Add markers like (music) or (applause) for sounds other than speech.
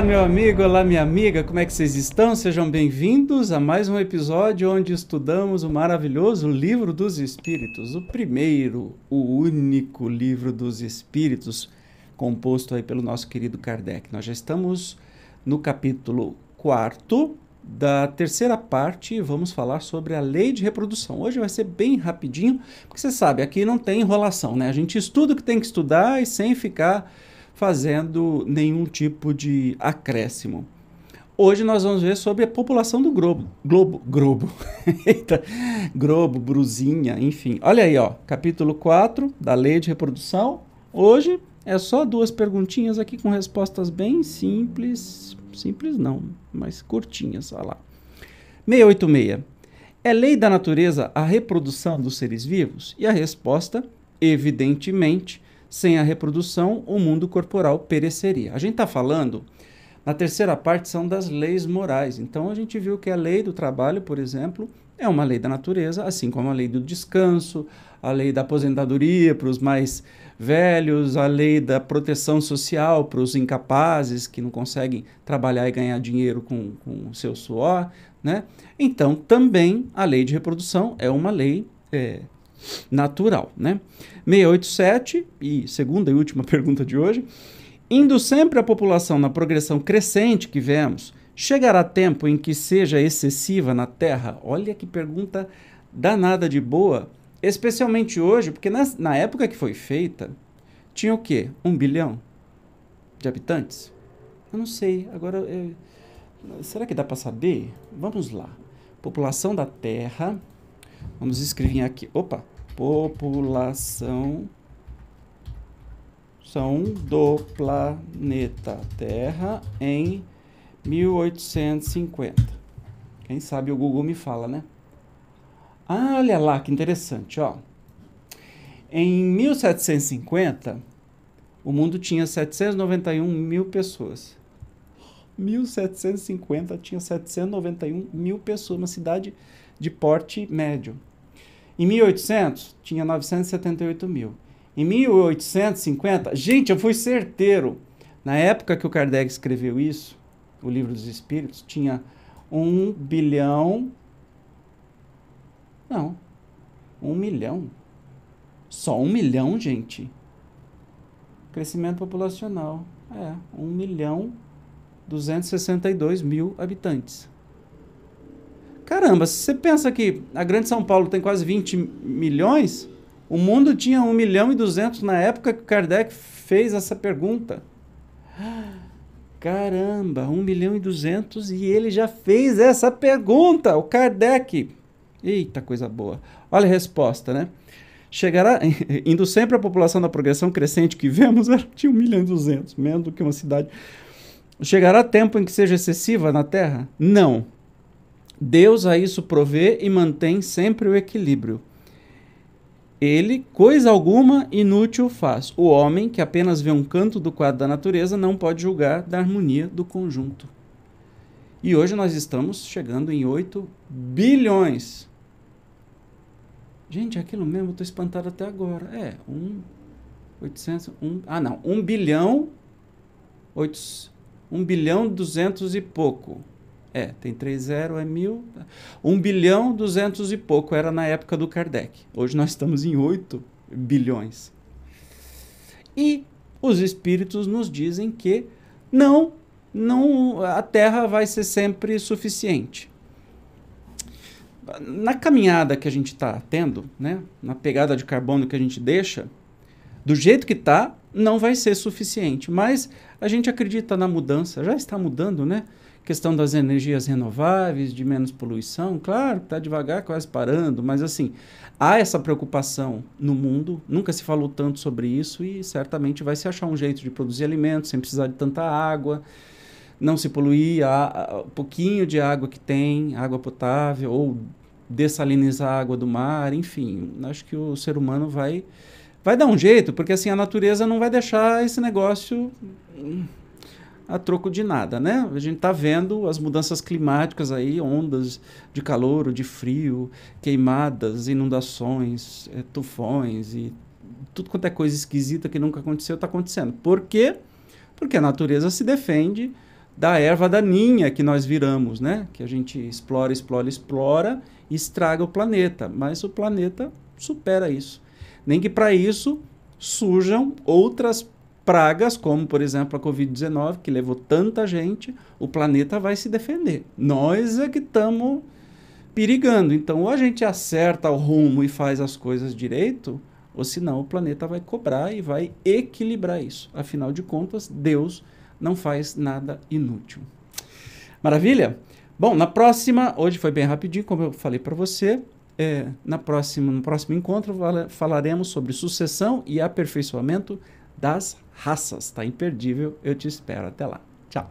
Olá, meu amigo, olá, minha amiga, como é que vocês estão? Sejam bem-vindos a mais um episódio onde estudamos o maravilhoso Livro dos Espíritos, o primeiro, o único livro dos Espíritos, composto aí pelo nosso querido Kardec. Nós já estamos no capítulo 4 da terceira parte e vamos falar sobre a lei de reprodução. Hoje vai ser bem rapidinho, porque você sabe, aqui não tem enrolação, né? A gente estuda o que tem que estudar e sem ficar fazendo nenhum tipo de acréscimo. Hoje nós vamos ver sobre a população do globo. Globo, globo. (laughs) Eita, globo, brusinha, enfim. Olha aí, ó, capítulo 4 da lei de reprodução. Hoje é só duas perguntinhas aqui com respostas bem simples. Simples não, mas curtinhas, olha lá. 686. É lei da natureza a reprodução dos seres vivos? E a resposta, evidentemente, sem a reprodução, o mundo corporal pereceria. A gente está falando, na terceira parte, são das leis morais. Então, a gente viu que a lei do trabalho, por exemplo, é uma lei da natureza, assim como a lei do descanso, a lei da aposentadoria para os mais velhos, a lei da proteção social para os incapazes que não conseguem trabalhar e ganhar dinheiro com o seu suor. Né? Então, também a lei de reprodução é uma lei é, natural. Né? 687, e segunda e última (laughs) pergunta de hoje. Indo sempre a população na progressão crescente que vemos, chegará tempo em que seja excessiva na Terra? Olha que pergunta danada de boa, especialmente hoje, porque na, na época que foi feita, tinha o quê? Um bilhão de habitantes? Eu não sei. Agora, eu, será que dá para saber? Vamos lá. População da Terra. Vamos escrever aqui. Opa, população são do planeta Terra em 1850. Quem sabe o Google me fala, né? Ah, olha lá que interessante, ó. Em 1750, o mundo tinha 791 mil pessoas. 1750 tinha 791 mil pessoas, uma cidade de porte médio. Em 1800, tinha 978 mil. Em 1850, gente, eu fui certeiro. Na época que o Kardec escreveu isso, o Livro dos Espíritos, tinha um bilhão. Não, um milhão. Só um milhão, gente. Crescimento populacional. É, um milhão 262 mil habitantes. Caramba, se você pensa que a Grande São Paulo tem quase 20 milhões, o mundo tinha 1 milhão e 200 na época que Kardec fez essa pergunta. Caramba, 1 milhão e 200 e ele já fez essa pergunta, o Kardec. Eita, coisa boa. Olha a resposta, né? Chegará, (laughs) indo sempre a população da progressão crescente que vemos, tinha 1 milhão e 200, menos do que uma cidade. Chegará tempo em que seja excessiva na Terra? Não. Deus a isso provê e mantém sempre o equilíbrio. Ele, coisa alguma, inútil faz. O homem, que apenas vê um canto do quadro da natureza, não pode julgar da harmonia do conjunto. E hoje nós estamos chegando em 8 bilhões. Gente, aquilo mesmo, estou espantado até agora. É, 1, 800, 1, ah não, 1 bilhão, 8, 1 bilhão 200 e pouco. É, tem 3 zero, é mil. 1 bilhão 200 e pouco era na época do Kardec. Hoje nós estamos em 8 bilhões. E os espíritos nos dizem que não, não a Terra vai ser sempre suficiente. Na caminhada que a gente está tendo, né, na pegada de carbono que a gente deixa, do jeito que está, não vai ser suficiente. Mas a gente acredita na mudança, já está mudando, né? Questão das energias renováveis, de menos poluição, claro, está devagar, quase parando, mas assim, há essa preocupação no mundo, nunca se falou tanto sobre isso e certamente vai se achar um jeito de produzir alimentos sem precisar de tanta água, não se poluir a, pouquinho de água que tem, água potável, ou dessalinizar a água do mar, enfim, acho que o ser humano vai vai dar um jeito, porque assim a natureza não vai deixar esse negócio a troco de nada, né? A gente está vendo as mudanças climáticas aí, ondas de calor, de frio, queimadas, inundações, é, tufões e tudo quanto é coisa esquisita que nunca aconteceu está acontecendo. Por quê? Porque a natureza se defende da erva daninha que nós viramos, né? Que a gente explora, explora, explora e estraga o planeta. Mas o planeta supera isso. Nem que para isso surjam outras pragas, como por exemplo a Covid-19, que levou tanta gente, o planeta vai se defender. Nós é que estamos perigando. Então, ou a gente acerta o rumo e faz as coisas direito, ou senão o planeta vai cobrar e vai equilibrar isso. Afinal de contas, Deus não faz nada inútil. Maravilha? Bom, na próxima, hoje foi bem rapidinho, como eu falei para você. É, na próxima, no próximo encontro falaremos sobre sucessão e aperfeiçoamento das raças. Tá imperdível. Eu te espero. Até lá. Tchau.